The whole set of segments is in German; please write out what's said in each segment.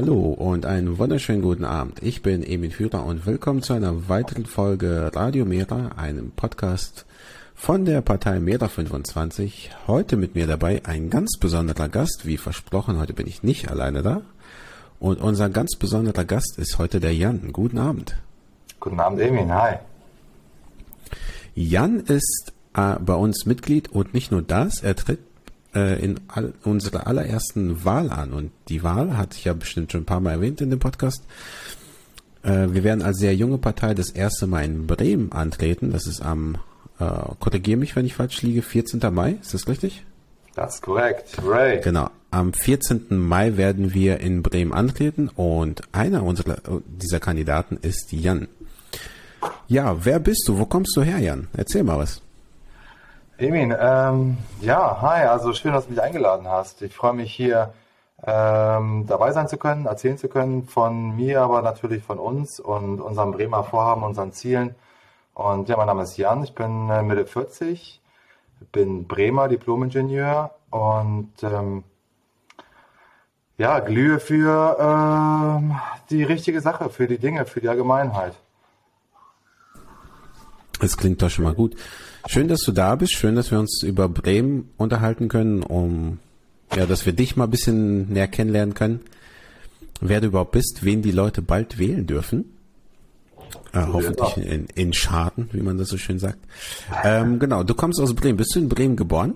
Hallo und einen wunderschönen guten Abend. Ich bin Emil Führer und willkommen zu einer weiteren Folge Radio Mera, einem Podcast von der Partei Mera 25. Heute mit mir dabei ein ganz besonderer Gast, wie versprochen. Heute bin ich nicht alleine da. Und unser ganz besonderer Gast ist heute der Jan. Guten Abend. Guten Abend, Emil. Hi. Jan ist äh, bei uns Mitglied und nicht nur das, er tritt äh, in all, unserer allerersten Wahl an. Und die Wahl hatte ich ja bestimmt schon ein paar Mal erwähnt in dem Podcast. Äh, wir werden als sehr junge Partei das erste Mal in Bremen antreten. Das ist am, äh, korrigiere mich, wenn ich falsch liege, 14. Mai. Ist das richtig? Das ist korrekt. Ray. Genau. Am 14. Mai werden wir in Bremen antreten und einer unserer dieser Kandidaten ist Jan. Ja, wer bist du? Wo kommst du her, Jan? Erzähl mal was. Emin, ähm, ja, hi, also schön, dass du mich eingeladen hast. Ich freue mich hier ähm, dabei sein zu können, erzählen zu können von mir, aber natürlich von uns und unserem Bremer Vorhaben, unseren Zielen. Und ja, mein Name ist Jan, ich bin äh, Mitte 40, bin Bremer Diplomingenieur und ähm, ja, glühe für ähm, die richtige Sache, für die Dinge, für die Allgemeinheit. Das klingt doch schon mal gut. Schön, dass du da bist. Schön, dass wir uns über Bremen unterhalten können, um ja, dass wir dich mal ein bisschen näher kennenlernen können. Wer du überhaupt bist, wen die Leute bald wählen dürfen. Äh, hoffentlich in, in Schaden, wie man das so schön sagt. Ähm, genau, du kommst aus Bremen. Bist du in Bremen geboren?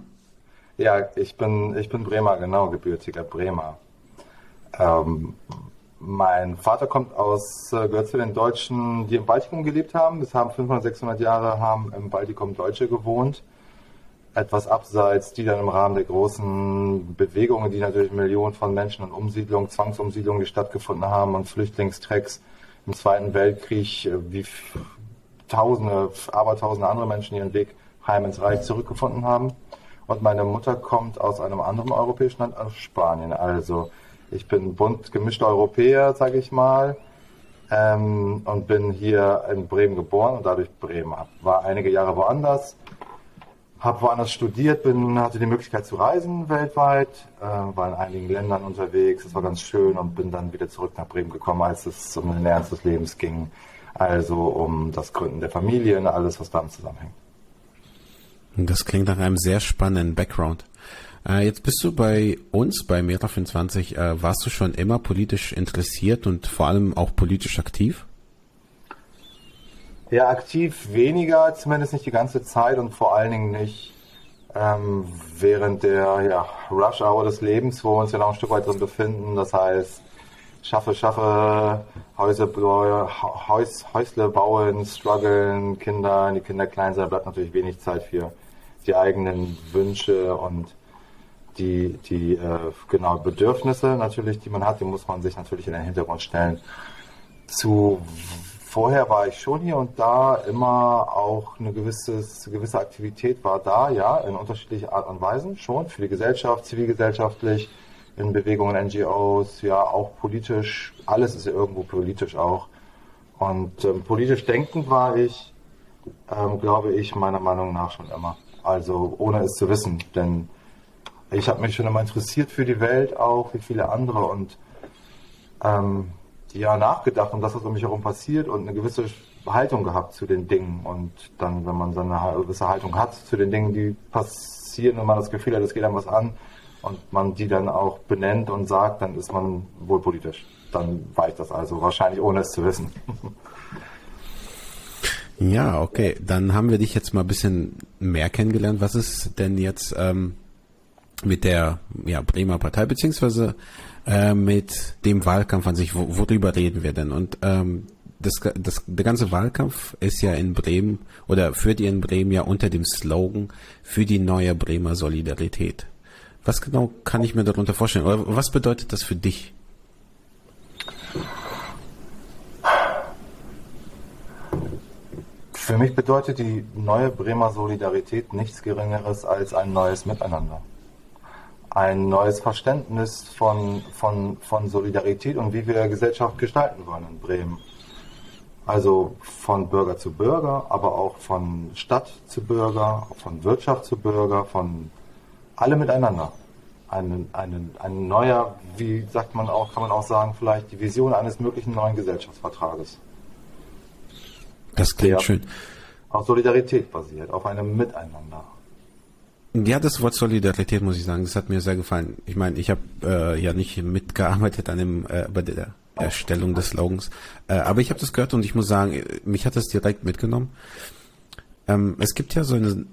Ja, ich bin, ich bin Bremer, genau, gebürtiger Bremer. Ähm, mein Vater kommt aus, äh, gehört zu den Deutschen, die im Baltikum gelebt haben. Es haben 500, 600 Jahre haben im Baltikum Deutsche gewohnt. Etwas abseits, die dann im Rahmen der großen Bewegungen, die natürlich Millionen von Menschen und Umsiedlungen, Zwangsumsiedlungen, die stattgefunden haben und Flüchtlingstrecks im Zweiten Weltkrieg, äh, wie Tausende, Abertausende andere Menschen ihren Weg heim ins Reich zurückgefunden haben. Und meine Mutter kommt aus einem anderen europäischen Land, aus Spanien. Also ich bin bunt gemischter Europäer, sage ich mal, ähm, und bin hier in Bremen geboren und dadurch Bremer. War einige Jahre woanders, habe woanders studiert, bin, hatte die Möglichkeit zu reisen weltweit, äh, war in einigen Ländern unterwegs, es war ganz schön und bin dann wieder zurück nach Bremen gekommen, als es um den Ernst des Lebens ging. Also um das Gründen der Familie und alles, was damit zusammenhängt. Das klingt nach einem sehr spannenden Background. Äh, jetzt bist du bei uns, bei Meta24, äh, warst du schon immer politisch interessiert und vor allem auch politisch aktiv? Ja, aktiv weniger, zumindest nicht die ganze Zeit und vor allen Dingen nicht ähm, während der ja, Rush Hour des Lebens, wo wir uns ja noch ein Stück weit drin befinden. Das heißt, schaffe, schaffe, Häuser, Häus, Häusle bauen, strugglen, Kinder, die Kinder klein sind, bleibt natürlich wenig Zeit für die eigenen Wünsche und die, die äh, genau Bedürfnisse natürlich, die man hat, die muss man sich natürlich in den Hintergrund stellen. Zu vorher war ich schon hier und da immer auch eine gewisse, gewisse Aktivität war da, ja, in unterschiedlicher Art und Weisen schon für die Gesellschaft, zivilgesellschaftlich, in Bewegungen, NGOs, ja, auch politisch, alles ist ja irgendwo politisch auch. Und ähm, politisch denkend war ich, ähm, glaube ich, meiner Meinung nach schon immer. Also ohne es zu wissen, denn ich habe mich schon immer interessiert für die Welt auch, wie viele andere und ähm, ja nachgedacht um das, was um mich herum passiert und eine gewisse Haltung gehabt zu den Dingen. Und dann, wenn man so eine gewisse Haltung hat zu den Dingen, die passieren und man das Gefühl hat, es geht einem was an und man die dann auch benennt und sagt, dann ist man wohl politisch. Dann ich das also, wahrscheinlich ohne es zu wissen. Ja, okay. Dann haben wir dich jetzt mal ein bisschen mehr kennengelernt. Was ist denn jetzt ähm, mit der ja, Bremer Partei, beziehungsweise äh, mit dem Wahlkampf an sich, wo, worüber reden wir denn? Und ähm, das, das, der ganze Wahlkampf ist ja in Bremen oder führt ihr in Bremen ja unter dem Slogan für die neue Bremer Solidarität. Was genau kann ich mir darunter vorstellen? Oder was bedeutet das für dich? Für mich bedeutet die neue Bremer Solidarität nichts Geringeres als ein neues Miteinander ein neues Verständnis von, von, von Solidarität und wie wir Gesellschaft gestalten wollen in Bremen. Also von Bürger zu Bürger, aber auch von Stadt zu Bürger, von Wirtschaft zu Bürger, von alle miteinander. ein, ein, ein neuer, wie sagt man auch, kann man auch sagen, vielleicht die Vision eines möglichen neuen Gesellschaftsvertrages. Das klingt schön. Auf Solidarität basiert, auf einem Miteinander. Ja, das Wort Solidarität muss ich sagen, das hat mir sehr gefallen. Ich meine, ich habe äh, ja nicht mitgearbeitet an dem äh, bei der Erstellung des Slogans, äh, aber ich habe das gehört und ich muss sagen, mich hat das direkt mitgenommen. Ähm, es gibt ja so, eine,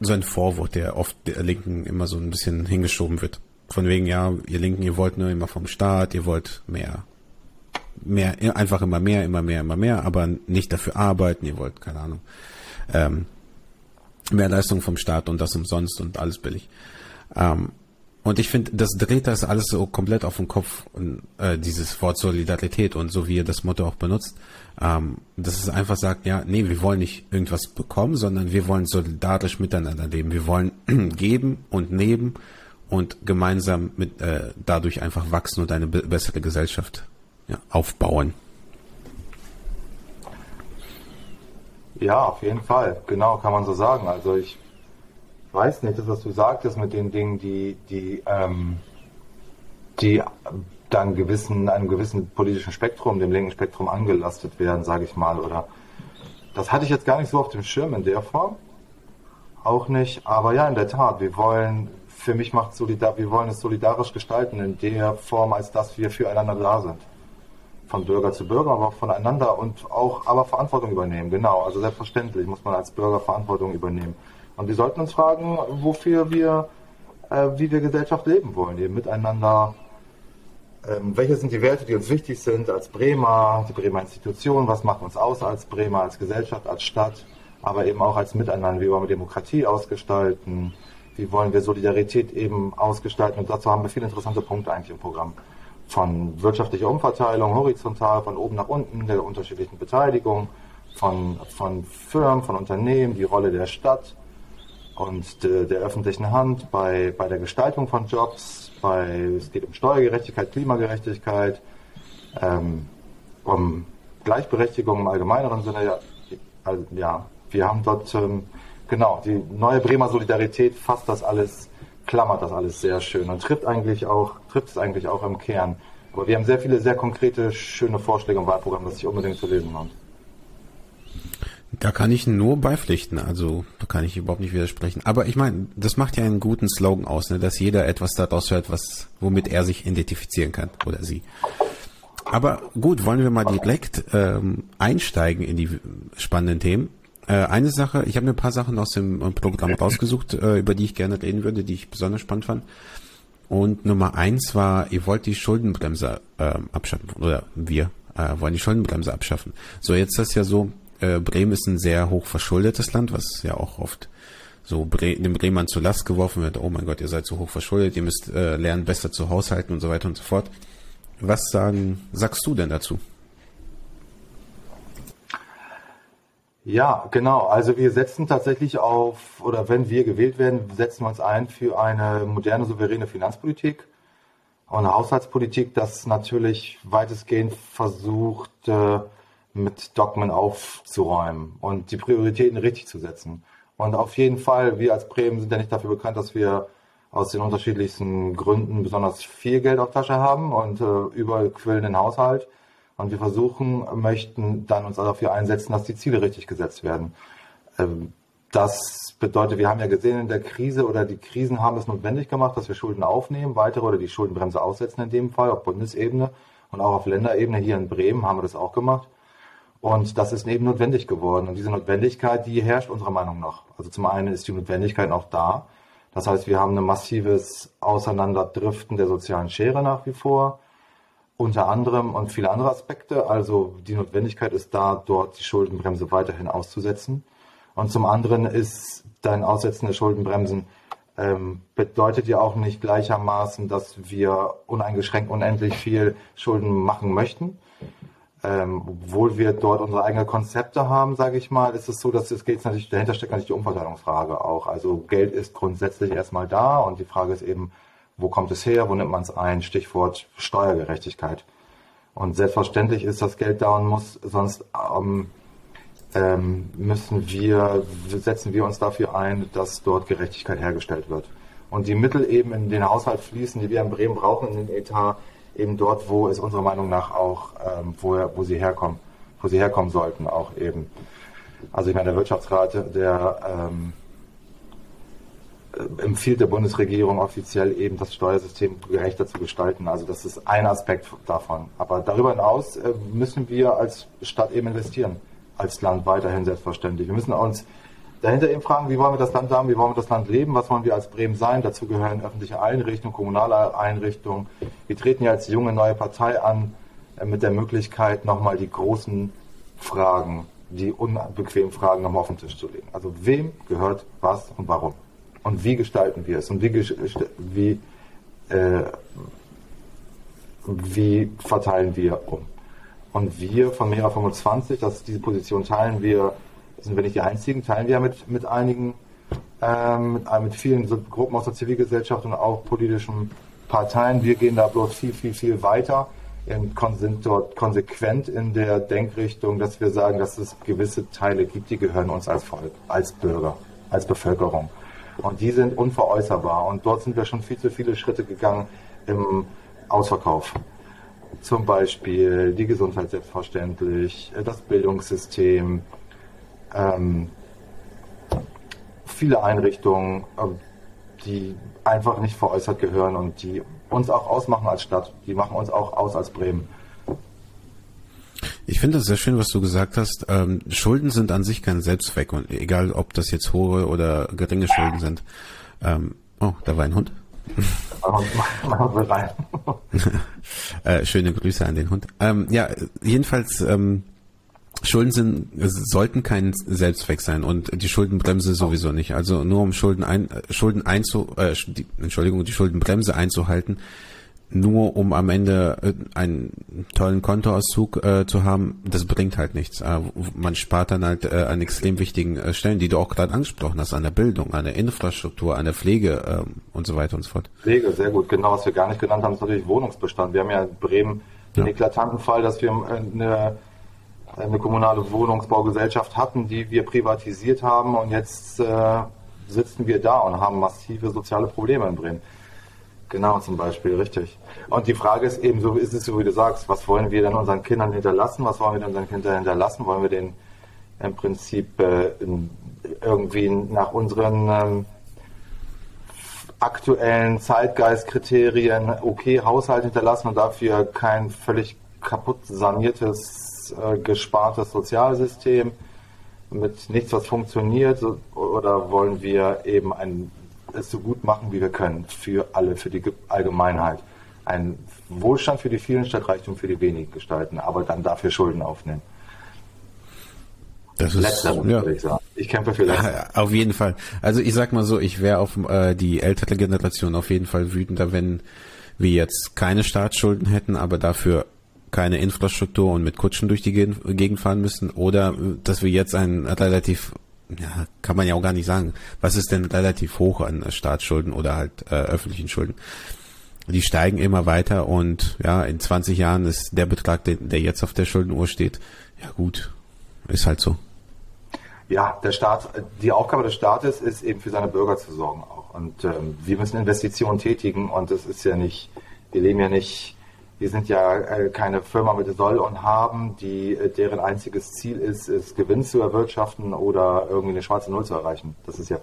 so ein Vorwort, der oft der Linken immer so ein bisschen hingeschoben wird. Von wegen, ja, ihr Linken, ihr wollt nur immer vom Staat, ihr wollt mehr, mehr, einfach immer mehr, immer mehr, immer mehr, aber nicht dafür arbeiten, ihr wollt, keine Ahnung. Ähm, mehr Leistung vom Staat und das umsonst und alles billig. Ähm, und ich finde, das dreht das alles so komplett auf den Kopf, und, äh, dieses Wort Solidarität und so wie ihr das Motto auch benutzt, ähm, dass es einfach sagt, ja, nee, wir wollen nicht irgendwas bekommen, sondern wir wollen solidarisch miteinander leben. Wir wollen geben und nehmen und gemeinsam mit äh, dadurch einfach wachsen und eine bessere Gesellschaft ja, aufbauen. Ja, auf jeden Fall. Genau, kann man so sagen. Also ich weiß nicht, das, was du sagtest mit den Dingen, die, die, ähm, die dann gewissen, einem gewissen politischen Spektrum, dem linken Spektrum angelastet werden, sage ich mal. Oder das hatte ich jetzt gar nicht so auf dem Schirm in der Form. Auch nicht. Aber ja, in der Tat, wir wollen, für mich macht solidar, wir wollen es solidarisch gestalten in der Form, als dass wir füreinander da sind von Bürger zu Bürger, aber auch voneinander und auch aber Verantwortung übernehmen. Genau, also selbstverständlich muss man als Bürger Verantwortung übernehmen. Und wir sollten uns fragen, wofür wir, äh, wie wir Gesellschaft leben wollen, eben miteinander. Ähm, welche sind die Werte, die uns wichtig sind als Bremer, die Bremer Institution, was macht uns aus als Bremer, als Gesellschaft, als Stadt, aber eben auch als Miteinander, wie wollen wir Demokratie ausgestalten, wie wollen wir Solidarität eben ausgestalten und dazu haben wir viele interessante Punkte eigentlich im Programm von wirtschaftlicher Umverteilung horizontal von oben nach unten, der unterschiedlichen Beteiligung, von, von Firmen, von Unternehmen, die Rolle der Stadt und de, der öffentlichen Hand bei, bei der Gestaltung von Jobs, bei, es geht um Steuergerechtigkeit, Klimagerechtigkeit, ähm, um Gleichberechtigung im allgemeineren Sinne. Ja, also, ja wir haben dort, ähm, genau, die neue Bremer Solidarität fasst das alles klammert das alles sehr schön und trifft eigentlich auch, trifft es eigentlich auch im Kern. Aber wir haben sehr viele sehr konkrete, schöne Vorschläge im Wahlprogramm, das sich unbedingt zu lesen lohnt. Da kann ich nur beipflichten, also da kann ich überhaupt nicht widersprechen. Aber ich meine, das macht ja einen guten Slogan aus, ne, dass jeder etwas daraus hört, was, womit er sich identifizieren kann oder sie. Aber gut, wollen wir mal direkt ähm, einsteigen in die spannenden Themen. Äh, eine Sache, ich habe mir ein paar Sachen aus dem äh, Programm rausgesucht, äh, über die ich gerne reden würde, die ich besonders spannend fand. Und Nummer eins war, ihr wollt die Schuldenbremse äh, abschaffen, oder wir äh, wollen die Schuldenbremse abschaffen. So, jetzt ist das ja so, äh, Bremen ist ein sehr hoch verschuldetes Land, was ja auch oft so Bre dem Bremern zur Last geworfen wird, oh mein Gott, ihr seid so hoch verschuldet, ihr müsst äh, lernen, besser zu haushalten und so weiter und so fort. Was sagen, sagst du denn dazu? Ja, genau. Also wir setzen tatsächlich auf, oder wenn wir gewählt werden, setzen wir uns ein für eine moderne, souveräne Finanzpolitik und eine Haushaltspolitik, das natürlich weitestgehend versucht, äh, mit Dogmen aufzuräumen und die Prioritäten richtig zu setzen. Und auf jeden Fall, wir als Bremen sind ja nicht dafür bekannt, dass wir aus den unterschiedlichsten Gründen besonders viel Geld auf Tasche haben und äh, überquillenden Haushalt. Und wir versuchen, möchten dann uns dafür einsetzen, dass die Ziele richtig gesetzt werden. Ähm, das bedeutet, wir haben ja gesehen in der Krise oder die Krisen haben es notwendig gemacht, dass wir Schulden aufnehmen, weitere oder die Schuldenbremse aussetzen in dem Fall auf Bundesebene und auch auf Länderebene hier in Bremen haben wir das auch gemacht. Und das ist eben notwendig geworden. Und diese Notwendigkeit, die herrscht unserer Meinung nach. Also zum einen ist die Notwendigkeit auch da. Das heißt, wir haben ein massives Auseinanderdriften der sozialen Schere nach wie vor unter anderem und viele andere Aspekte. Also die Notwendigkeit ist da, dort die Schuldenbremse weiterhin auszusetzen. Und zum anderen ist dein Aussetzen der Schuldenbremsen ähm, bedeutet ja auch nicht gleichermaßen, dass wir uneingeschränkt unendlich viel Schulden machen möchten. Ähm, obwohl wir dort unsere eigenen Konzepte haben, sage ich mal, ist es so, dass es geht natürlich, dahinter steckt natürlich die Umverteilungsfrage auch. Also Geld ist grundsätzlich erstmal da und die Frage ist eben, wo kommt es her? Wo nimmt man es ein? Stichwort Steuergerechtigkeit. Und selbstverständlich ist das Geld da und muss, sonst ähm, ähm, müssen wir, setzen wir uns dafür ein, dass dort Gerechtigkeit hergestellt wird. und die Mittel eben in den Haushalt fließen, die wir in Bremen brauchen, in den Etat, eben dort, wo es unserer Meinung nach auch, ähm, wo, wo sie herkommen, wo sie herkommen sollten, auch eben. Also ich meine, der Wirtschaftsrat, der ähm, empfiehlt der Bundesregierung offiziell eben das Steuersystem gerechter zu gestalten. Also das ist ein Aspekt davon. Aber darüber hinaus äh, müssen wir als Stadt eben investieren, als Land weiterhin selbstverständlich. Wir müssen uns dahinter eben fragen, wie wollen wir das Land haben, wie wollen wir das Land leben, was wollen wir als Bremen sein. Dazu gehören öffentliche Einrichtungen, kommunale Einrichtungen. Wir treten ja als junge neue Partei an äh, mit der Möglichkeit, nochmal die großen Fragen, die unbequemen Fragen nochmal auf den Tisch zu legen. Also wem gehört was und warum? Und wie gestalten wir es und wie, wie, äh, wie verteilen wir um. Und wir von Mera 25, das diese Position teilen wir, sind wir nicht die einzigen, teilen wir mit, mit einigen, ähm, mit, mit vielen Gruppen aus der Zivilgesellschaft und auch politischen Parteien. Wir gehen da bloß viel, viel, viel weiter und sind dort konsequent in der Denkrichtung, dass wir sagen, dass es gewisse Teile gibt, die gehören uns als Volk, als Bürger, als Bevölkerung. Und die sind unveräußerbar. Und dort sind wir schon viel zu viele Schritte gegangen im Ausverkauf. Zum Beispiel die Gesundheit selbstverständlich, das Bildungssystem, ähm, viele Einrichtungen, ähm, die einfach nicht veräußert gehören und die uns auch ausmachen als Stadt. Die machen uns auch aus als Bremen. Ich finde es sehr schön, was du gesagt hast. Ähm, Schulden sind an sich kein Selbstzweck und egal, ob das jetzt hohe oder geringe Schulden sind. Ähm, oh, da war ein Hund. äh, schöne Grüße an den Hund. Ähm, ja, jedenfalls ähm, Schulden sind sollten kein Selbstzweck sein und die Schuldenbremse sowieso nicht. Also nur um Schulden ein, Schulden einzu, äh, die, Entschuldigung, die Schuldenbremse einzuhalten, nur um am Ende äh, einen tollen Kontoauszug äh, zu haben, das bringt halt nichts. Äh, man spart dann halt äh, an extrem wichtigen äh, Stellen, die du auch gerade angesprochen hast, an der Bildung, an der Infrastruktur, an der Pflege äh, und so weiter und so fort. Pflege, sehr gut. Genau, was wir gar nicht genannt haben, ist natürlich Wohnungsbestand. Wir haben ja in Bremen ja. den eklatanten Fall, dass wir äh, eine, eine kommunale Wohnungsbaugesellschaft hatten, die wir privatisiert haben und jetzt sitzen wir da und haben massive soziale Probleme in Bremen. Genau, zum Beispiel, richtig. Und die Frage ist eben, so ist es so, wie du sagst, was wollen wir denn unseren Kindern hinterlassen? Was wollen wir denn unseren Kindern hinterlassen? Wollen wir den im Prinzip äh, irgendwie nach unseren ähm, aktuellen Zeitgeistkriterien okay Haushalt hinterlassen und dafür kein völlig kaputt saniertes, äh, gespartes Sozialsystem mit nichts, was funktioniert? Oder wollen wir eben ein es so gut machen, wie wir können, für alle, für die Allgemeinheit. Ein Wohlstand für die vielen statt Reichtum für die wenigen gestalten, aber dann dafür Schulden aufnehmen. Das ist, Letzteres, ja. würde ich sagen. Ich kämpfe für Letzteres. Auf jeden Fall. Also ich sag mal so, ich wäre auf äh, die ältere Generation auf jeden Fall wütender, wenn wir jetzt keine Staatsschulden hätten, aber dafür keine Infrastruktur und mit Kutschen durch die Gegend fahren müssen oder dass wir jetzt ein relativ ja, kann man ja auch gar nicht sagen. Was ist denn relativ hoch an Staatsschulden oder halt äh, öffentlichen Schulden? Die steigen immer weiter und ja, in 20 Jahren ist der Betrag, der, der jetzt auf der Schuldenuhr steht, ja gut, ist halt so. Ja, der Staat, die Aufgabe des Staates ist eben für seine Bürger zu sorgen auch. Und ähm, wir müssen Investitionen tätigen und das ist ja nicht, wir leben ja nicht wir sind ja äh, keine Firma mit Soll und Haben, die, äh, deren einziges Ziel ist, ist Gewinn zu erwirtschaften oder irgendwie eine schwarze Null zu erreichen. Das ist ja,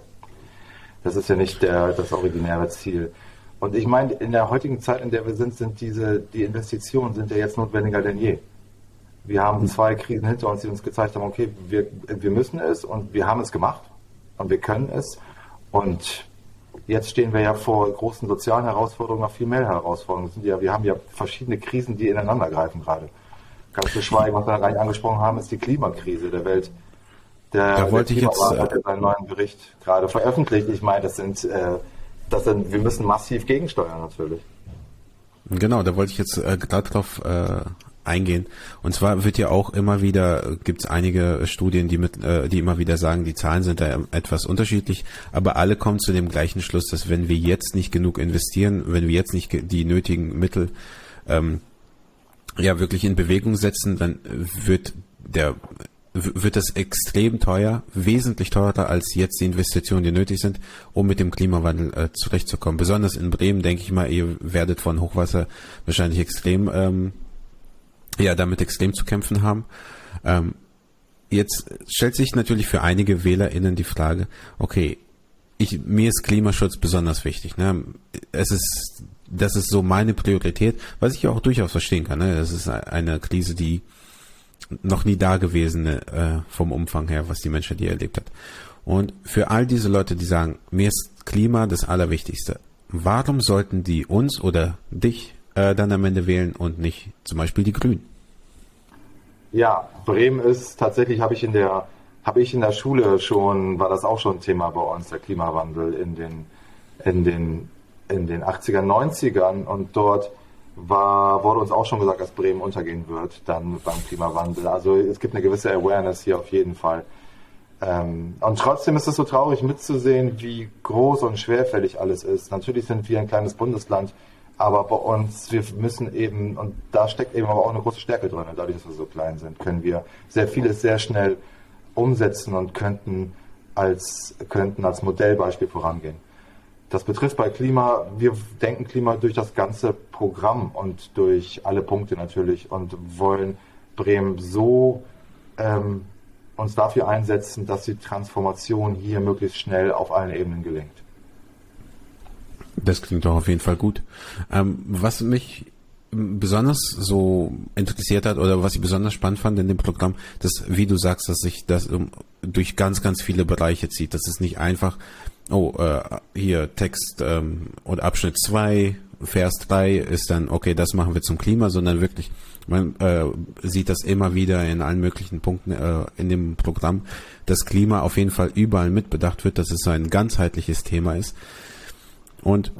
das ist ja nicht der, das originäre Ziel. Und ich meine, in der heutigen Zeit, in der wir sind, sind diese, die Investitionen sind ja jetzt notwendiger denn je. Wir haben zwei Krisen hinter uns, die uns gezeigt haben, okay, wir, wir müssen es und wir haben es gemacht und wir können es. Und Jetzt stehen wir ja vor großen sozialen Herausforderungen, noch viel mehr Herausforderungen. Sind ja, wir haben ja verschiedene Krisen, die ineinander greifen gerade. Ganz zu schweigen, was wir gar nicht angesprochen haben, ist die Klimakrise der Welt. Der, da wollte der ich jetzt hat ja seinen neuen Bericht gerade veröffentlicht. Ich meine, das sind, äh, das sind, wir müssen massiv gegensteuern natürlich. Genau, da wollte ich jetzt äh, drauf äh, eingehen. Und zwar wird ja auch immer wieder, gibt es einige Studien, die mit, äh, die immer wieder sagen, die Zahlen sind da etwas unterschiedlich, aber alle kommen zu dem gleichen Schluss, dass wenn wir jetzt nicht genug investieren, wenn wir jetzt nicht die nötigen Mittel ähm, ja wirklich in Bewegung setzen, dann wird der wird das extrem teuer, wesentlich teurer als jetzt die Investitionen, die nötig sind, um mit dem Klimawandel äh, zurechtzukommen. Besonders in Bremen, denke ich mal, ihr werdet von Hochwasser wahrscheinlich extrem, ähm, ja, damit extrem zu kämpfen haben. Ähm, jetzt stellt sich natürlich für einige WählerInnen die Frage, okay, ich, mir ist Klimaschutz besonders wichtig. Ne? Es ist, das ist so meine Priorität, was ich auch durchaus verstehen kann. Ne? Das ist eine Krise, die noch nie dagewesene äh, vom Umfang her, was die Menschheit hier erlebt hat. Und für all diese Leute, die sagen, mir ist Klima das Allerwichtigste, warum sollten die uns oder dich äh, dann am Ende wählen und nicht zum Beispiel die Grünen? Ja, Bremen ist tatsächlich, habe ich in der habe ich in der Schule schon, war das auch schon Thema bei uns, der Klimawandel in den, in den, in den 80er, 90ern und dort war, wurde uns auch schon gesagt, dass Bremen untergehen wird, dann beim Klimawandel. Also es gibt eine gewisse Awareness hier auf jeden Fall. Ähm, und trotzdem ist es so traurig mitzusehen, wie groß und schwerfällig alles ist. Natürlich sind wir ein kleines Bundesland, aber bei uns, wir müssen eben, und da steckt eben aber auch eine große Stärke drin, dadurch, dass wir so klein sind, können wir sehr vieles sehr schnell umsetzen und könnten als, könnten als Modellbeispiel vorangehen. Das betrifft bei Klima, wir denken Klima durch das ganze Programm und durch alle Punkte natürlich und wollen Bremen so ähm, uns dafür einsetzen, dass die Transformation hier möglichst schnell auf allen Ebenen gelingt. Das klingt doch auf jeden Fall gut. Ähm, was mich besonders so interessiert hat oder was ich besonders spannend fand in dem Programm, dass, wie du sagst, dass sich das durch ganz, ganz viele Bereiche zieht. Das ist nicht einfach, oh, äh, hier Text ähm, oder Abschnitt 2, Vers 3 ist dann, okay, das machen wir zum Klima, sondern wirklich, man äh, sieht das immer wieder in allen möglichen Punkten äh, in dem Programm, dass Klima auf jeden Fall überall mitbedacht wird, dass es so ein ganzheitliches Thema ist. Und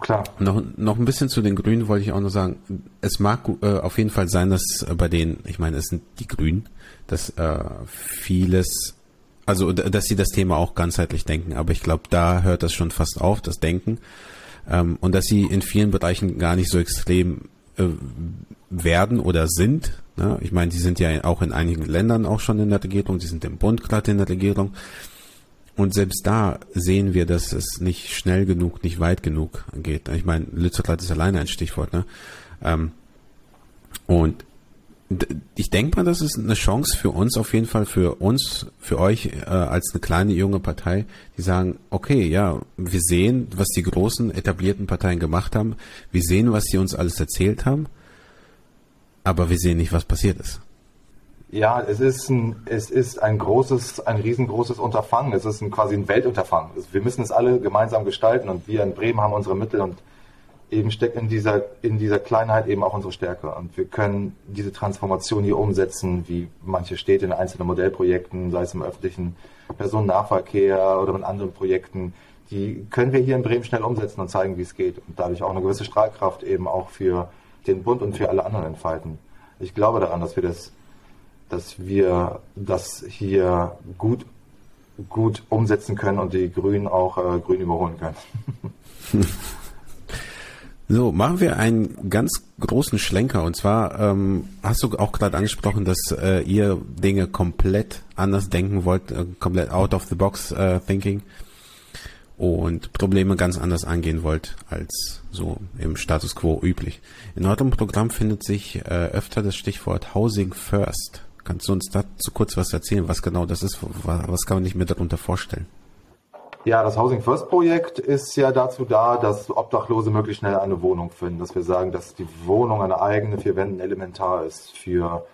Klar. Noch, noch ein bisschen zu den Grünen wollte ich auch noch sagen. Es mag äh, auf jeden Fall sein, dass äh, bei denen, ich meine, es sind die Grünen, dass äh, vieles, also dass sie das Thema auch ganzheitlich denken. Aber ich glaube, da hört das schon fast auf, das Denken. Ähm, und dass sie in vielen Bereichen gar nicht so extrem äh, werden oder sind. Ne? Ich meine, die sind ja auch in einigen Ländern auch schon in der Regierung, die sind im Bund gerade in der Regierung. Und selbst da sehen wir, dass es nicht schnell genug, nicht weit genug geht. Ich meine, Lützerath ist alleine ein Stichwort. Ne? Ähm, und ich denke mal, das ist eine Chance für uns auf jeden Fall, für uns, für euch äh, als eine kleine junge Partei, die sagen, okay, ja, wir sehen, was die großen etablierten Parteien gemacht haben, wir sehen, was sie uns alles erzählt haben, aber wir sehen nicht, was passiert ist. Ja, es ist ein, es ist ein großes, ein riesengroßes Unterfangen. Es ist ein, quasi ein Weltunterfangen. Wir müssen es alle gemeinsam gestalten und wir in Bremen haben unsere Mittel und eben steckt in dieser, in dieser Kleinheit eben auch unsere Stärke. Und wir können diese Transformation hier umsetzen, wie manche Städte in einzelnen Modellprojekten, sei es im öffentlichen Personennahverkehr oder mit anderen Projekten. Die können wir hier in Bremen schnell umsetzen und zeigen, wie es geht. Und dadurch auch eine gewisse Strahlkraft eben auch für den Bund und für alle anderen entfalten. Ich glaube daran, dass wir das dass wir das hier gut, gut umsetzen können und die Grünen auch äh, grün überholen können. So, machen wir einen ganz großen Schlenker. Und zwar ähm, hast du auch gerade angesprochen, dass äh, ihr Dinge komplett anders denken wollt, äh, komplett out of the box äh, thinking und Probleme ganz anders angehen wollt als so im Status quo üblich. In eurem Programm findet sich äh, öfter das Stichwort Housing First. Kannst du uns dazu kurz was erzählen, was genau das ist? Was kann man sich mir darunter vorstellen? Ja, das Housing First Projekt ist ja dazu da, dass Obdachlose möglichst schnell eine Wohnung finden. Dass wir sagen, dass die Wohnung eine eigene vier Wänden elementar ist für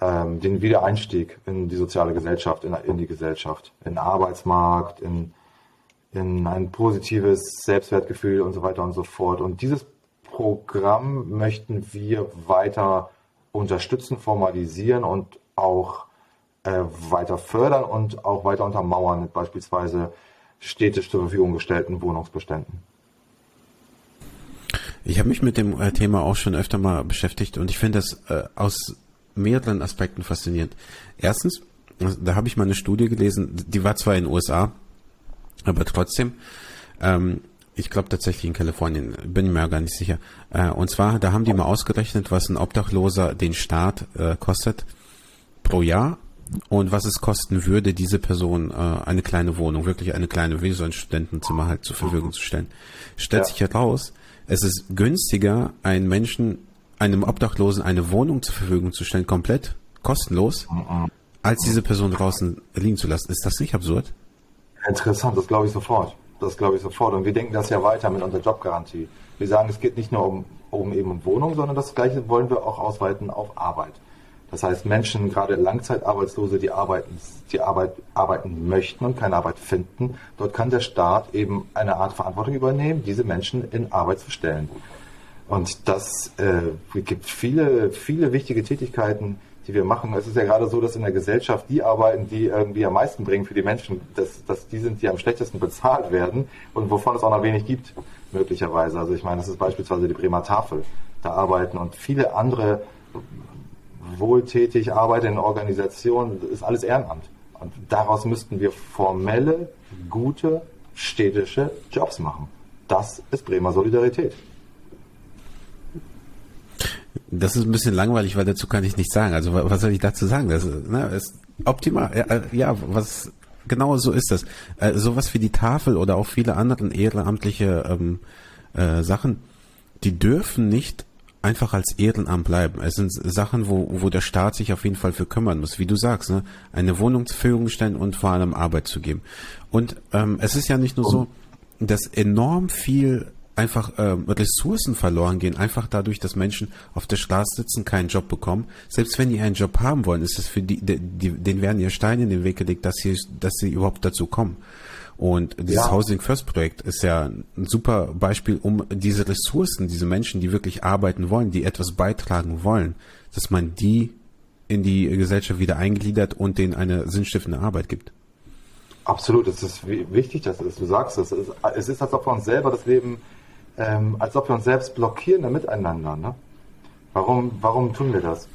ähm, den Wiedereinstieg in die soziale Gesellschaft, in, in die Gesellschaft, in den Arbeitsmarkt, in, in ein positives Selbstwertgefühl und so weiter und so fort. Und dieses Programm möchten wir weiter unterstützen, formalisieren und auch äh, weiter fördern und auch weiter untermauern mit beispielsweise städtisch zur Verfügung gestellten Wohnungsbeständen. Ich habe mich mit dem äh, Thema auch schon öfter mal beschäftigt und ich finde das äh, aus mehreren Aspekten faszinierend. Erstens, da habe ich mal eine Studie gelesen, die war zwar in den USA, aber trotzdem ähm, ich glaube tatsächlich in Kalifornien, bin mir gar nicht sicher. Äh, und zwar, da haben die mal ausgerechnet, was ein Obdachloser den Staat äh, kostet pro Jahr und was es kosten würde, diese Person äh, eine kleine Wohnung, wirklich eine kleine, wie so ein Studentenzimmer halt zur Verfügung zu stellen. Stellt ja. sich heraus, es ist günstiger, einen Menschen, einem Obdachlosen eine Wohnung zur Verfügung zu stellen, komplett kostenlos, mhm. als diese Person draußen liegen zu lassen. Ist das nicht absurd? Interessant, das glaube ich sofort. Das glaube ich sofort. Und wir denken das ja weiter mit unserer Jobgarantie. Wir sagen, es geht nicht nur um, um eben um Wohnung, sondern das Gleiche wollen wir auch ausweiten auf Arbeit. Das heißt, Menschen, gerade Langzeitarbeitslose, die arbeiten, die Arbeit, arbeiten möchten und keine Arbeit finden, dort kann der Staat eben eine Art Verantwortung übernehmen, diese Menschen in Arbeit zu stellen. Und das äh, gibt viele, viele wichtige Tätigkeiten, die wir machen. Es ist ja gerade so, dass in der Gesellschaft die Arbeiten, die irgendwie am meisten bringen für die Menschen, dass, dass die sind, die am schlechtesten bezahlt werden und wovon es auch noch wenig gibt, möglicherweise. Also ich meine, das ist beispielsweise die Bremer Tafel. Da arbeiten und viele andere wohltätig arbeite in Organisationen, ist alles Ehrenamt. Und daraus müssten wir formelle, gute, städtische Jobs machen. Das ist Bremer Solidarität. Das ist ein bisschen langweilig, weil dazu kann ich nichts sagen. Also was soll ich dazu sagen? Das ne, ist optimal. Äh, ja, was genau so ist das. Äh, sowas wie die Tafel oder auch viele andere ehrenamtliche ähm, äh, Sachen, die dürfen nicht einfach als Ehrenamt bleiben. Es sind Sachen, wo, wo der Staat sich auf jeden Fall für kümmern muss. Wie du sagst, ne? eine Wohnung zur Verfügung stellen und vor allem Arbeit zu geben. Und ähm, es ist ja nicht nur so, dass enorm viel einfach ähm, Ressourcen verloren gehen, einfach dadurch, dass Menschen auf der Straße sitzen, keinen Job bekommen. Selbst wenn die einen Job haben wollen, ist es für die, die, die denen werden ja Steine in den Weg gelegt, dass sie, dass sie überhaupt dazu kommen. Und dieses ja. Housing First Projekt ist ja ein super Beispiel, um diese Ressourcen, diese Menschen, die wirklich arbeiten wollen, die etwas beitragen wollen, dass man die in die Gesellschaft wieder eingliedert und denen eine sinnstiftende Arbeit gibt. Absolut, es ist wichtig, dass du sagst. Es ist, es ist, als ob wir uns selber das Leben, ähm, als ob wir uns selbst blockieren miteinander. Ne? Warum, warum tun wir das?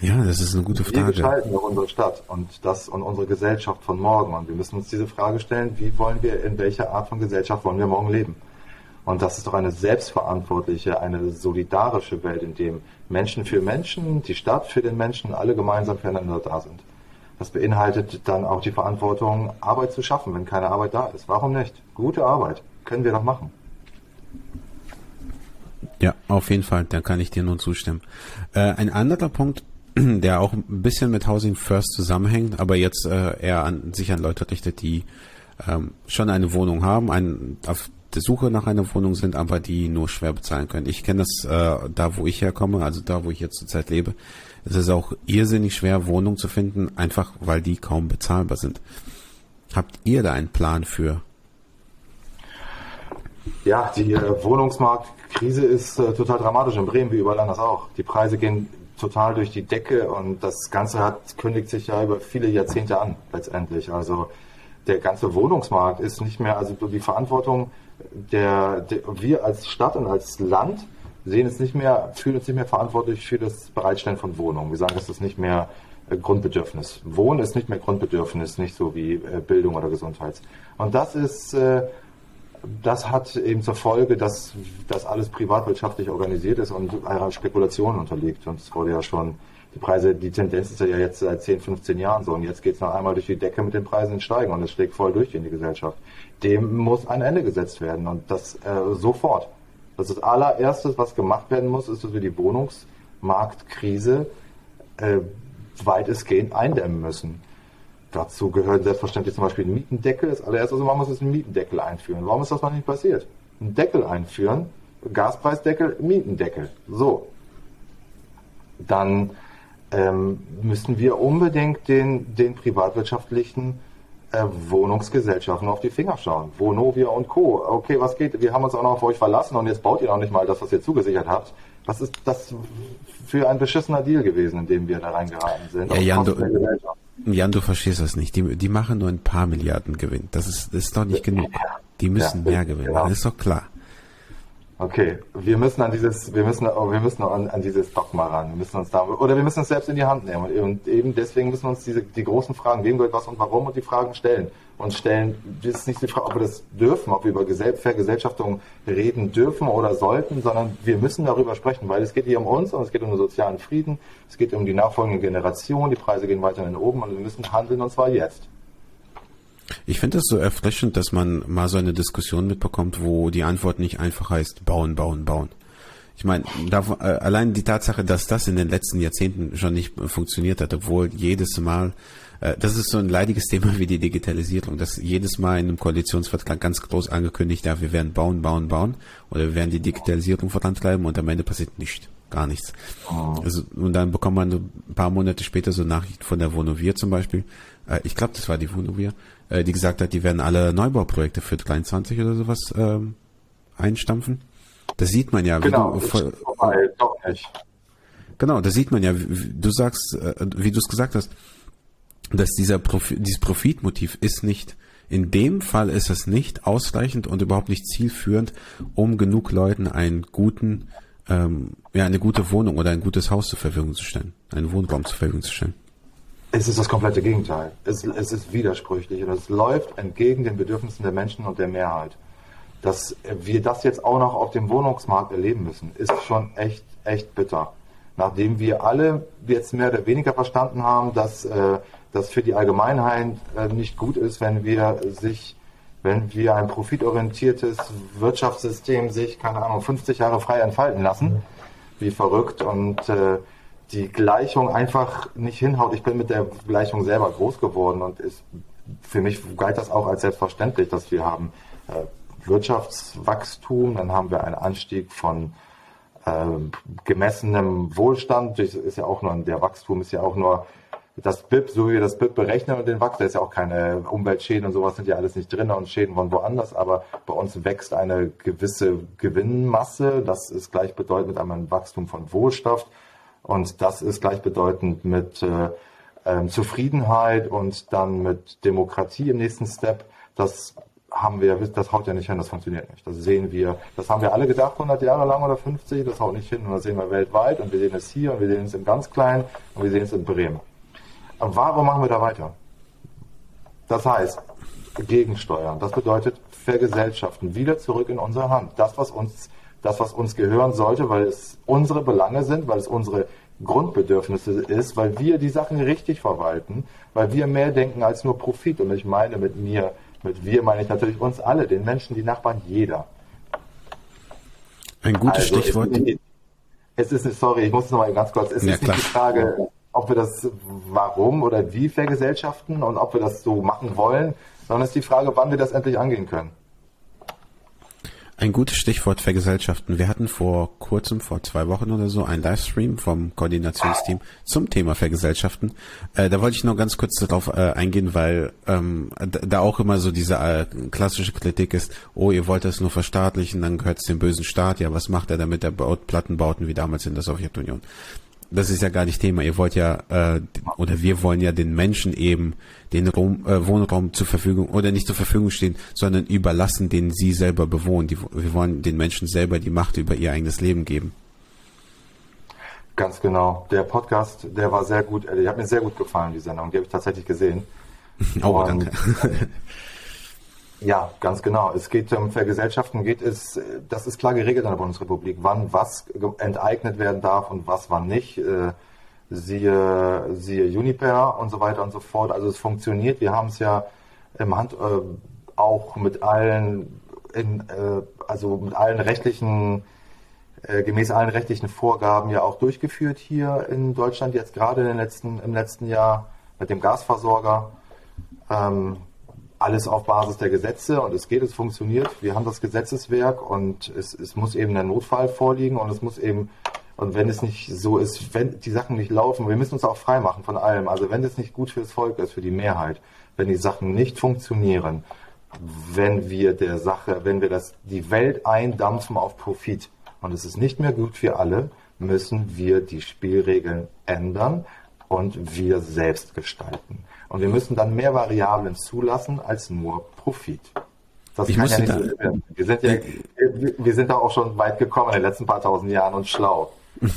Ja, das ist eine gute Frage. Wir gestalten doch unsere Stadt und das und unsere Gesellschaft von morgen. Und wir müssen uns diese Frage stellen, wie wollen wir, in welcher Art von Gesellschaft wollen wir morgen leben? Und das ist doch eine selbstverantwortliche, eine solidarische Welt, in dem Menschen für Menschen, die Stadt für den Menschen, alle gemeinsam füreinander da sind. Das beinhaltet dann auch die Verantwortung, Arbeit zu schaffen, wenn keine Arbeit da ist. Warum nicht? Gute Arbeit können wir doch machen. Ja, auf jeden Fall, da kann ich dir nur zustimmen. Äh, ein anderer Punkt, der auch ein bisschen mit Housing First zusammenhängt, aber jetzt äh, eher an sich an Leute richtet, die ähm, schon eine Wohnung haben, ein, auf der Suche nach einer Wohnung sind, aber die nur schwer bezahlen können. Ich kenne das äh, da, wo ich herkomme, also da, wo ich jetzt zurzeit lebe. Es ist auch irrsinnig schwer, Wohnungen zu finden, einfach weil die kaum bezahlbar sind. Habt ihr da einen Plan für? Ja, die äh, Wohnungsmarktkrise ist äh, total dramatisch in Bremen, wie überall anders auch. Die Preise gehen total durch die Decke und das Ganze hat, kündigt sich ja über viele Jahrzehnte an, letztendlich. Also der ganze Wohnungsmarkt ist nicht mehr, also die Verantwortung der, der wir als Stadt und als Land sehen es nicht mehr, fühlen uns nicht mehr verantwortlich für das Bereitstellen von Wohnungen. Wir sagen, das ist nicht mehr äh, Grundbedürfnis. Wohnen ist nicht mehr Grundbedürfnis, nicht so wie äh, Bildung oder Gesundheits. Und das ist äh, das hat eben zur Folge, dass das alles privatwirtschaftlich organisiert ist und einer Spekulation unterliegt. Und es wurde ja schon, die Preise, die Tendenz ist ja jetzt seit 10, 15 Jahren so. Und jetzt geht es noch einmal durch die Decke mit den Preisen steigen und es schlägt voll durch in die Gesellschaft. Dem muss ein Ende gesetzt werden und das äh, sofort. Das ist allererstes, was gemacht werden muss, ist, dass wir die Wohnungsmarktkrise äh, weitestgehend eindämmen müssen. Dazu gehört selbstverständlich zum Beispiel ein Mietendeckel. Das allererste, also man muss jetzt einen Mietendeckel einführen. Warum ist das noch nicht passiert? Einen Deckel einführen, Gaspreisdeckel, Mietendeckel. So. Dann ähm, müssen wir unbedingt den, den privatwirtschaftlichen äh, Wohnungsgesellschaften auf die Finger schauen. Vonovia und Co. Okay, was geht? Wir haben uns auch noch auf euch verlassen und jetzt baut ihr noch nicht mal das, was ihr zugesichert habt. Was ist das für ein beschissener Deal gewesen, in dem wir da reingeraten sind? Ja, Jan, du, Jan, du verstehst das nicht. Die, die machen nur ein paar Milliarden Gewinn. Das ist, das ist doch nicht genug. Die müssen ja, mehr gewinnen. Genau. Das ist doch klar. Okay, wir müssen an dieses, wir müssen, wir müssen an, an dieses Dogma ran. Wir müssen uns da, oder wir müssen uns selbst in die Hand nehmen. Und eben deswegen müssen wir uns diese, die großen Fragen, wem gehört was und warum und die Fragen stellen. Und stellen, das ist nicht die Frage, ob wir das dürfen, ob wir über Vergesellschaftung reden dürfen oder sollten, sondern wir müssen darüber sprechen, weil es geht hier um uns und es geht um den sozialen Frieden, es geht um die nachfolgende Generation, die Preise gehen weiter nach oben und wir müssen handeln und zwar jetzt. Ich finde es so erfrischend, dass man mal so eine Diskussion mitbekommt, wo die Antwort nicht einfach heißt, bauen, bauen, bauen. Ich meine, äh, allein die Tatsache, dass das in den letzten Jahrzehnten schon nicht funktioniert hat, obwohl jedes Mal, äh, das ist so ein leidiges Thema wie die Digitalisierung, dass jedes Mal in einem Koalitionsvertrag ganz groß angekündigt, ja, wir werden bauen, bauen, bauen, oder wir werden die Digitalisierung vorantreiben und am Ende passiert nichts, gar nichts. Oh. Also, und dann bekommt man ein paar Monate später so Nachrichten von der Vonovia zum Beispiel, äh, ich glaube, das war die Vonovia, äh, die gesagt hat, die werden alle Neubauprojekte für 23 oder sowas ähm, einstampfen. Das sieht man ja. Genau, du, voll, vorbei, doch nicht. Genau, das sieht man ja. Du sagst, äh, wie du es gesagt hast, dass dieser Profi dieses Profitmotiv ist nicht in dem Fall ist es nicht ausreichend und überhaupt nicht zielführend, um genug Leuten einen guten, ähm, ja, eine gute Wohnung oder ein gutes Haus zur Verfügung zu stellen, einen Wohnraum zur Verfügung zu stellen. Es ist das komplette Gegenteil. Es, es ist widersprüchlich und es läuft entgegen den Bedürfnissen der Menschen und der Mehrheit. Dass wir das jetzt auch noch auf dem Wohnungsmarkt erleben müssen, ist schon echt, echt bitter. Nachdem wir alle jetzt mehr oder weniger verstanden haben, dass äh, das für die Allgemeinheit äh, nicht gut ist, wenn wir sich, wenn wir ein profitorientiertes Wirtschaftssystem sich, keine Ahnung, 50 Jahre frei entfalten lassen, wie verrückt und äh, die Gleichung einfach nicht hinhaut. Ich bin mit der Gleichung selber groß geworden und ist, für mich galt das auch als selbstverständlich, dass wir haben äh, Wirtschaftswachstum, dann haben wir einen Anstieg von äh, gemessenem Wohlstand. Das ist ja auch nur, der Wachstum ist ja auch nur das BIP, so wie wir das BIP berechnen und den Wachstum, da ist ja auch keine Umweltschäden und sowas sind ja alles nicht drin und Schäden von woanders, aber bei uns wächst eine gewisse Gewinnmasse, das ist gleichbedeutend mit einem Wachstum von Wohlstand und das ist gleichbedeutend mit äh, äh, Zufriedenheit und dann mit Demokratie im nächsten Step. Das haben wir, das haut ja nicht hin, das funktioniert nicht. Das sehen wir, das haben wir alle gedacht 100 Jahre lang oder 50, das haut nicht hin und das sehen wir weltweit und wir sehen es hier und wir sehen es im ganz Kleinen und wir sehen es in Bremen. Warum machen wir da weiter? Das heißt, gegensteuern. Das bedeutet vergesellschaften, wieder zurück in unsere Hand. Das, was uns das, was uns gehören sollte, weil es unsere Belange sind, weil es unsere Grundbedürfnisse ist, weil wir die Sachen richtig verwalten, weil wir mehr denken als nur Profit. Und ich meine mit mir, mit wir meine ich natürlich uns alle, den Menschen, die Nachbarn, jeder. Ein gutes also Stichwort. Es ist, nicht, sorry, ich muss es nochmal ganz kurz, es ja, ist nicht die Frage, ob wir das warum oder wie vergesellschaften und ob wir das so machen wollen, sondern es ist die Frage, wann wir das endlich angehen können. Ein gutes Stichwort Vergesellschaften. Wir hatten vor kurzem, vor zwei Wochen oder so, einen Livestream vom Koordinationsteam zum Thema Vergesellschaften. Äh, da wollte ich noch ganz kurz darauf äh, eingehen, weil ähm, da auch immer so diese äh, klassische Kritik ist, oh, ihr wollt das nur verstaatlichen, dann gehört es dem bösen Staat. Ja, was macht er damit? Er baut Plattenbauten wie damals in der Sowjetunion das ist ja gar nicht Thema. Ihr wollt ja, äh, oder wir wollen ja den Menschen eben den Raum, äh, Wohnraum zur Verfügung, oder nicht zur Verfügung stehen, sondern überlassen, den sie selber bewohnen. Die, wir wollen den Menschen selber die Macht über ihr eigenes Leben geben. Ganz genau. Der Podcast, der war sehr gut, der hat mir sehr gut gefallen, die Sendung. Die habe ich tatsächlich gesehen. oh, Und, danke. Ja, ganz genau. Es geht um Vergesellschaften, geht es, das ist klar geregelt in der Bundesrepublik, wann was enteignet werden darf und was wann nicht. Äh, siehe, siehe Juniper und so weiter und so fort. Also es funktioniert. Wir haben es ja im Hand äh, auch mit allen, in, äh, also mit allen rechtlichen, äh, gemäß allen rechtlichen Vorgaben ja auch durchgeführt hier in Deutschland jetzt gerade in den letzten, im letzten Jahr mit dem Gasversorger. Ähm, alles auf Basis der Gesetze und es geht, es funktioniert. Wir haben das Gesetzeswerk und es, es muss eben der Notfall vorliegen und es muss eben, und wenn es nicht so ist, wenn die Sachen nicht laufen, wir müssen uns auch frei machen von allem. Also wenn es nicht gut fürs Volk ist, für die Mehrheit, wenn die Sachen nicht funktionieren, wenn wir der Sache, wenn wir das, die Welt eindampfen auf Profit und es ist nicht mehr gut für alle, müssen wir die Spielregeln ändern und wir selbst gestalten. Und wir müssen dann mehr Variablen zulassen als nur Profit. Das ich kann ja nicht so. Wir sind ja, wir sind da auch schon weit gekommen in den letzten paar tausend Jahren und schlau.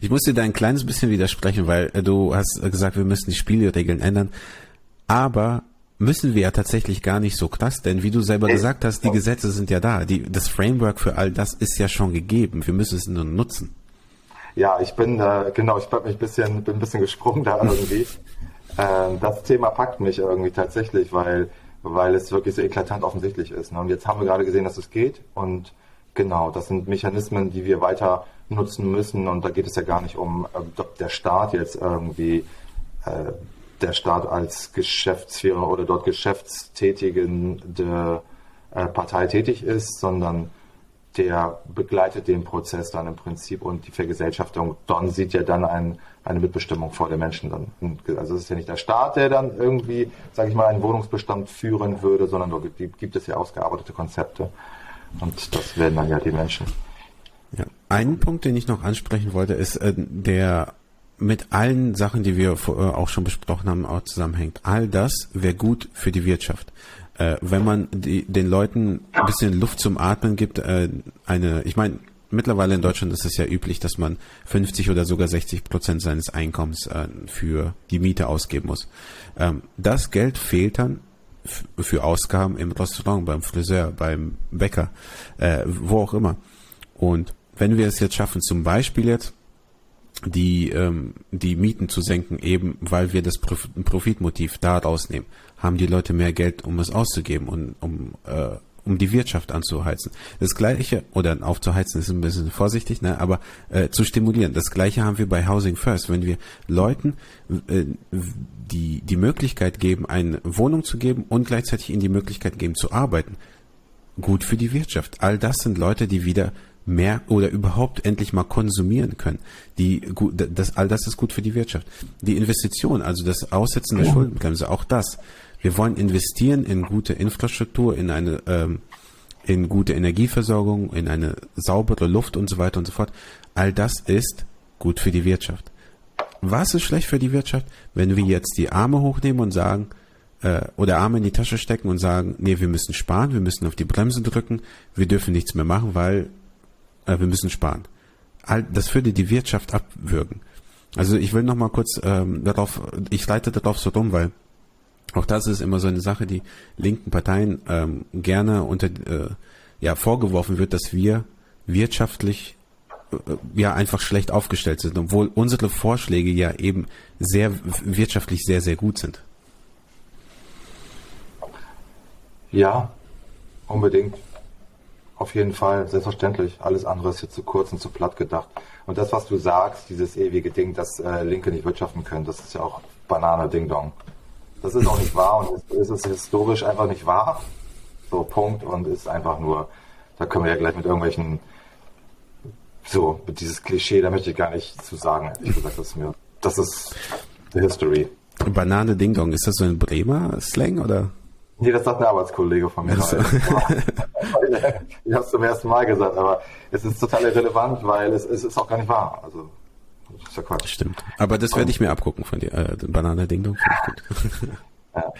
Ich muss dir da ein kleines bisschen widersprechen, weil du hast gesagt, wir müssen die Spielregeln ändern. Aber müssen wir ja tatsächlich gar nicht so krass, denn wie du selber gesagt hast, die Gesetze sind ja da. Die, das Framework für all das ist ja schon gegeben. Wir müssen es nur nutzen. Ja, ich bin, äh, genau, ich bin ein bisschen, bin ein bisschen gesprungen da irgendwie. ähm, das Thema packt mich irgendwie tatsächlich, weil, weil es wirklich so eklatant offensichtlich ist. Ne? Und jetzt haben wir gerade gesehen, dass es geht. Und genau, das sind Mechanismen, die wir weiter nutzen müssen. Und da geht es ja gar nicht um, äh, ob der Staat jetzt irgendwie äh, der Staat als Geschäftsführer oder dort geschäftstätigende äh, Partei tätig ist, sondern der begleitet den Prozess dann im Prinzip und die Vergesellschaftung. Don sieht ja dann ein, eine Mitbestimmung vor der Menschen dann. Also es ist ja nicht der Staat, der dann irgendwie, sage ich mal, einen Wohnungsbestand führen würde, sondern dort gibt es ja ausgearbeitete Konzepte. Und das werden dann ja die Menschen. Ja. Ein Punkt, den ich noch ansprechen wollte, ist äh, der mit allen Sachen, die wir äh, auch schon besprochen haben, auch zusammenhängt. All das wäre gut für die Wirtschaft. Äh, wenn man die, den Leuten ein bisschen Luft zum Atmen gibt, äh, eine, ich meine, mittlerweile in Deutschland ist es ja üblich, dass man 50 oder sogar 60 Prozent seines Einkommens äh, für die Miete ausgeben muss. Ähm, das Geld fehlt dann für Ausgaben im Restaurant, beim Friseur, beim Bäcker, äh, wo auch immer. Und wenn wir es jetzt schaffen, zum Beispiel jetzt die, ähm, die Mieten zu senken, eben weil wir das Profitmotiv da rausnehmen, haben die Leute mehr Geld, um es auszugeben und um, äh, um die Wirtschaft anzuheizen. Das gleiche, oder aufzuheizen ist ein bisschen vorsichtig, ne, aber äh, zu stimulieren. Das gleiche haben wir bei Housing First. Wenn wir Leuten äh, die, die Möglichkeit geben, eine Wohnung zu geben und gleichzeitig ihnen die Möglichkeit geben zu arbeiten, gut für die Wirtschaft. All das sind Leute, die wieder mehr oder überhaupt endlich mal konsumieren können. Die, das, all das ist gut für die Wirtschaft. Die Investition, also das Aussetzen der Schuldenbremse, auch das. Wir wollen investieren in gute Infrastruktur, in eine, ähm, in gute Energieversorgung, in eine saubere Luft und so weiter und so fort. All das ist gut für die Wirtschaft. Was ist schlecht für die Wirtschaft, wenn wir jetzt die Arme hochnehmen und sagen, äh, oder Arme in die Tasche stecken und sagen, nee, wir müssen sparen, wir müssen auf die Bremse drücken, wir dürfen nichts mehr machen, weil äh, wir müssen sparen. Das würde die Wirtschaft abwürgen. Also ich will noch mal kurz ähm, darauf, ich leite darauf so rum, weil auch das ist immer so eine Sache, die linken Parteien ähm, gerne unter äh, ja vorgeworfen wird, dass wir wirtschaftlich äh, ja einfach schlecht aufgestellt sind, obwohl unsere Vorschläge ja eben sehr wirtschaftlich sehr sehr gut sind. Ja, unbedingt. Auf jeden Fall, selbstverständlich. Alles andere ist jetzt zu kurz und zu platt gedacht. Und das, was du sagst, dieses ewige Ding, dass äh, Linke nicht wirtschaften können, das ist ja auch Banane Ding Dong. Das ist auch nicht wahr und es ist historisch einfach nicht wahr. So, Punkt. Und ist einfach nur, da können wir ja gleich mit irgendwelchen, so, mit dieses Klischee, da möchte ich gar nicht zu sagen. Ich gesagt, das ist mir, das ist the history. Banane Ding Dong, ist das so ein Bremer Slang oder? Nee, das sagt ein Arbeitskollege von mir. Also. ich habe es zum ersten Mal gesagt, aber es ist total irrelevant, weil es, es ist auch gar nicht wahr. Also, das ist ja Quatsch. Stimmt. Aber das werde ich mir abgucken von dir. Äh, Banane Ding Dong finde ich gut. ja.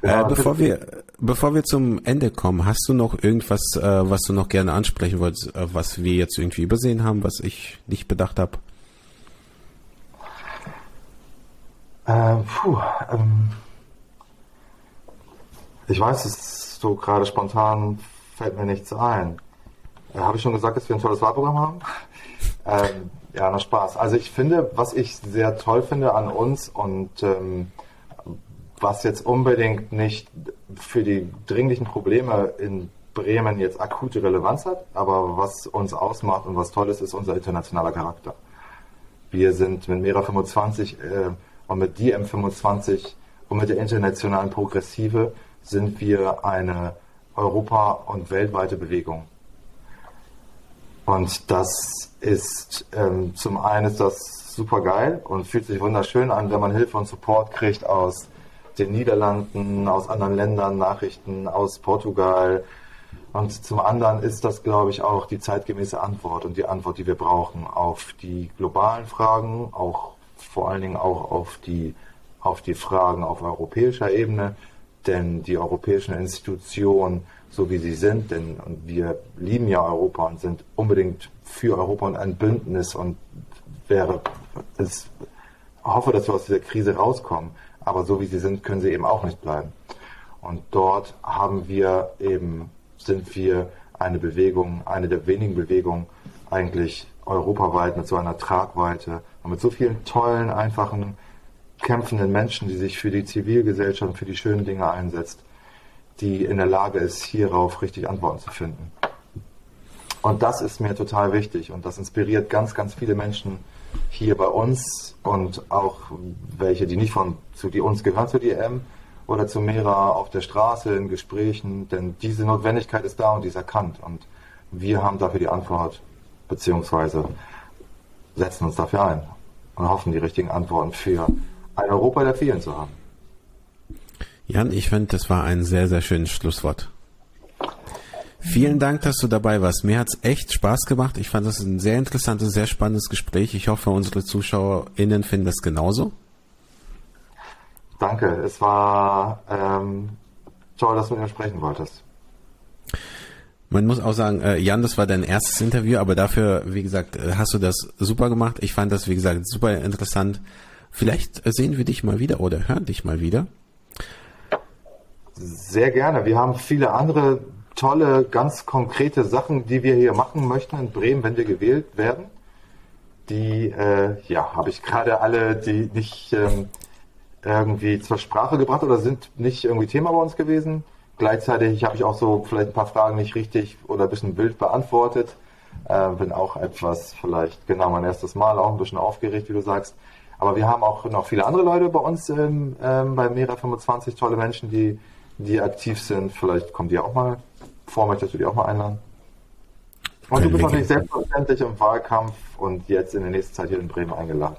Genau, äh, bevor wir bevor wir zum Ende kommen, hast du noch irgendwas, äh, was du noch gerne ansprechen wolltest, äh, was wir jetzt irgendwie übersehen haben, was ich nicht bedacht habe? Äh, puh, ähm, ich weiß es so gerade spontan fällt mir nichts ein. Äh, Habe ich schon gesagt, dass wir ein tolles Wahlprogramm haben? ähm, ja, na Spaß. Also ich finde, was ich sehr toll finde an uns und ähm, was jetzt unbedingt nicht für die dringlichen Probleme in Bremen jetzt akute Relevanz hat, aber was uns ausmacht und was toll ist, ist unser internationaler Charakter. Wir sind mit Mera 25 äh, und mit DM 25 und mit der internationalen Progressive sind wir eine Europa- und weltweite Bewegung. Und das ist ähm, zum einen ist das super geil und fühlt sich wunderschön an, wenn man Hilfe und Support kriegt aus den Niederlanden, aus anderen Ländern, Nachrichten aus Portugal. Und zum anderen ist das, glaube ich, auch die zeitgemäße Antwort und die Antwort, die wir brauchen auf die globalen Fragen, auch vor allen Dingen auch auf die, auf die Fragen auf europäischer Ebene denn die europäischen Institutionen, so wie sie sind, denn und wir lieben ja Europa und sind unbedingt für Europa und ein Bündnis und wäre es hoffe, dass wir aus dieser Krise rauskommen, aber so wie sie sind, können sie eben auch nicht bleiben. Und dort haben wir eben sind wir eine Bewegung, eine der wenigen Bewegungen eigentlich europaweit mit so einer Tragweite und mit so vielen tollen, einfachen, kämpfenden Menschen, die sich für die Zivilgesellschaft und für die schönen Dinge einsetzt, die in der Lage ist, hierauf richtig Antworten zu finden. Und das ist mir total wichtig und das inspiriert ganz, ganz viele Menschen hier bei uns und auch welche, die nicht von, zu die uns gehören zu EM, oder zu Mera auf der Straße in Gesprächen, denn diese Notwendigkeit ist da und die ist erkannt und wir haben dafür die Antwort, beziehungsweise setzen uns dafür ein und hoffen, die richtigen Antworten für ein Europa der vielen zu haben. Jan, ich finde, das war ein sehr, sehr schönes Schlusswort. Vielen Dank, dass du dabei warst. Mir hat's echt Spaß gemacht. Ich fand das ein sehr interessantes, sehr spannendes Gespräch. Ich hoffe, unsere ZuschauerInnen finden das genauso. Danke, es war ähm, toll, dass du mit mir sprechen wolltest. Man muss auch sagen, äh, Jan, das war dein erstes Interview, aber dafür, wie gesagt, äh, hast du das super gemacht. Ich fand das, wie gesagt, super interessant. Vielleicht sehen wir dich mal wieder oder hören dich mal wieder. Sehr gerne. Wir haben viele andere tolle, ganz konkrete Sachen, die wir hier machen möchten in Bremen, wenn wir gewählt werden. Die, äh, ja, habe ich gerade alle, die nicht ähm, irgendwie zur Sprache gebracht oder sind nicht irgendwie Thema bei uns gewesen. Gleichzeitig habe ich auch so vielleicht ein paar Fragen nicht richtig oder ein bisschen wild beantwortet. Äh, bin auch etwas vielleicht genau mein erstes Mal auch ein bisschen aufgeregt, wie du sagst. Aber wir haben auch noch viele andere Leute bei uns ähm, ähm, bei Mera 25, tolle Menschen, die, die aktiv sind. Vielleicht kommen die auch mal vor, möchtest du die auch mal einladen? Und du bist natürlich selbstverständlich im Wahlkampf und jetzt in der nächsten Zeit hier in Bremen eingeladen.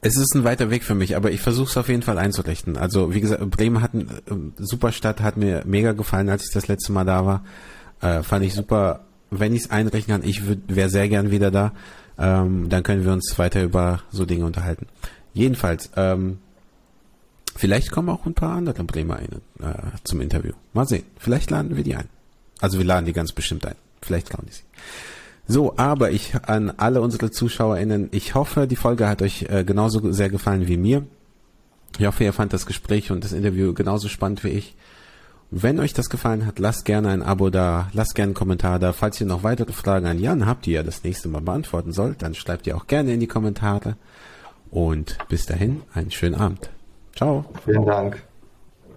Es ist ein weiter Weg für mich, aber ich versuche es auf jeden Fall einzurichten. Also wie gesagt, Bremen hat eine äh, super Stadt, hat mir mega gefallen, als ich das letzte Mal da war. Äh, fand ich super. Wenn ich es einrichten kann, ich wäre sehr gern wieder da. Ähm, dann können wir uns weiter über so Dinge unterhalten. Jedenfalls, ähm, vielleicht kommen auch ein paar andere Bremer ein, äh, zum Interview. Mal sehen. Vielleicht laden wir die ein. Also wir laden die ganz bestimmt ein. Vielleicht klauen die sie. So, aber ich an alle unsere ZuschauerInnen, ich hoffe, die Folge hat euch äh, genauso sehr gefallen wie mir. Ich hoffe, ihr fand das Gespräch und das Interview genauso spannend wie ich. Wenn euch das gefallen hat, lasst gerne ein Abo da, lasst gerne einen Kommentar da. Falls ihr noch weitere Fragen an Jan habt, die ihr das nächste Mal beantworten sollt, dann schreibt ihr auch gerne in die Kommentare. Und bis dahin, einen schönen Abend. Ciao. Vielen Dank.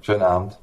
Schönen Abend.